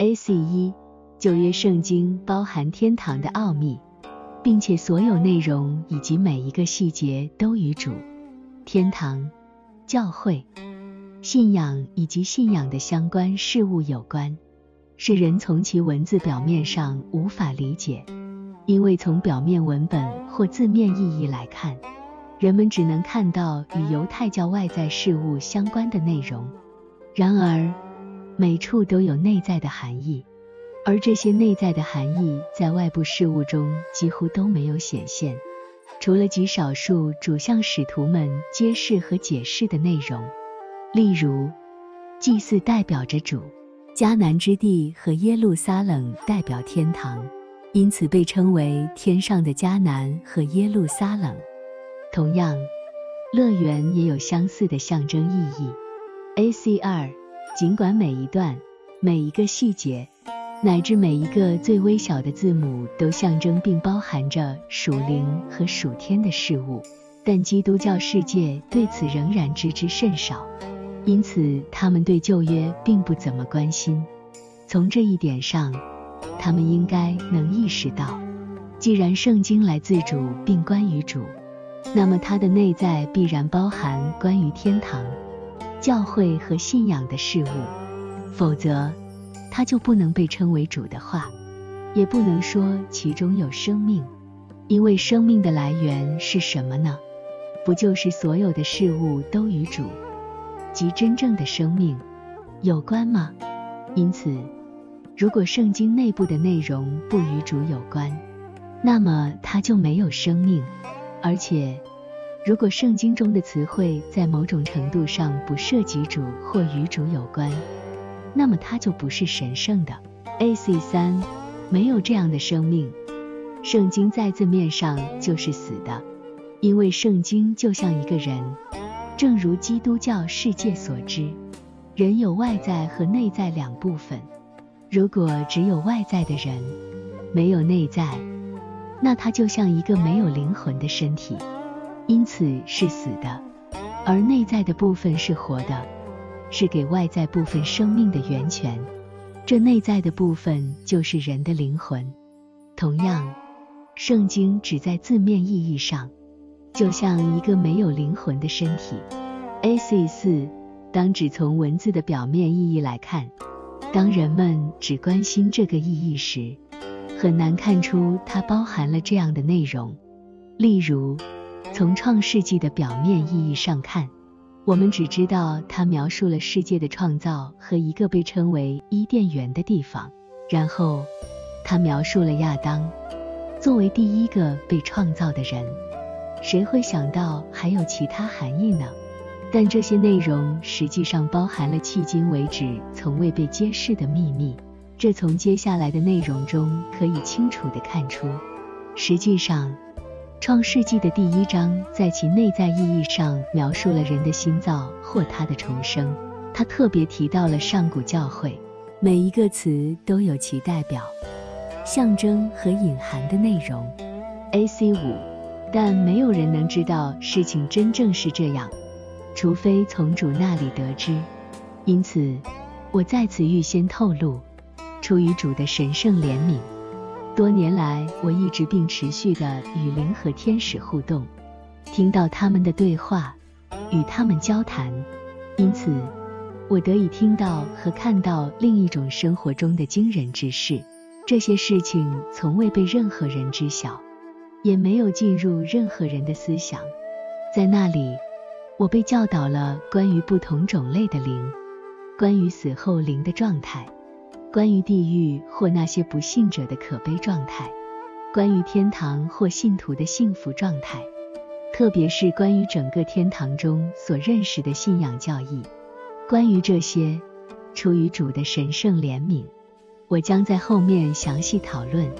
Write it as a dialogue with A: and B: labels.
A: A.C. 一旧约圣经包含天堂的奥秘，并且所有内容以及每一个细节都与主、天堂、教会、信仰以及信仰的相关事物有关，是人从其文字表面上无法理解，因为从表面文本或字面意义来看，人们只能看到与犹太教外在事物相关的内容。然而，每处都有内在的含义，而这些内在的含义在外部事物中几乎都没有显现，除了极少数主向使徒们揭示和解释的内容。例如，祭祀代表着主，迦南之地和耶路撒冷代表天堂，因此被称为天上的迦南和耶路撒冷。同样，乐园也有相似的象征意义。A.C. 二。尽管每一段、每一个细节，乃至每一个最微小的字母都象征并包含着属灵和属天的事物，但基督教世界对此仍然知之甚少，因此他们对旧约并不怎么关心。从这一点上，他们应该能意识到，既然圣经来自主并关于主，那么它的内在必然包含关于天堂。教会和信仰的事物，否则，它就不能被称为主的话，也不能说其中有生命，因为生命的来源是什么呢？不就是所有的事物都与主，即真正的生命有关吗？因此，如果圣经内部的内容不与主有关，那么它就没有生命，而且。如果圣经中的词汇在某种程度上不涉及主或与主有关，那么它就不是神圣的。A.C. 三没有这样的生命，圣经在字面上就是死的，因为圣经就像一个人，正如基督教世界所知，人有外在和内在两部分。如果只有外在的人，没有内在，那他就像一个没有灵魂的身体。因此是死的，而内在的部分是活的，是给外在部分生命的源泉。这内在的部分就是人的灵魂。同样，圣经只在字面意义上，就像一个没有灵魂的身体。A.C. 四，当只从文字的表面意义来看，当人们只关心这个意义时，很难看出它包含了这样的内容，例如。从创世纪的表面意义上看，我们只知道它描述了世界的创造和一个被称为伊甸园的地方。然后，它描述了亚当作为第一个被创造的人。谁会想到还有其他含义呢？但这些内容实际上包含了迄今为止从未被揭示的秘密。这从接下来的内容中可以清楚地看出。实际上。创世纪的第一章在其内在意义上描述了人的心造或他的重生。他特别提到了上古教会，每一个词都有其代表、象征和隐含的内容。A.C. 五，但没有人能知道事情真正是这样，除非从主那里得知。因此，我在此预先透露，出于主的神圣怜悯。多年来，我一直并持续地与灵和天使互动，听到他们的对话，与他们交谈，因此我得以听到和看到另一种生活中的惊人之事。这些事情从未被任何人知晓，也没有进入任何人的思想。在那里，我被教导了关于不同种类的灵，关于死后灵的状态。关于地狱或那些不信者的可悲状态，关于天堂或信徒的幸福状态，特别是关于整个天堂中所认识的信仰教义。关于这些，出于主的神圣怜悯，我将在后面详细讨论。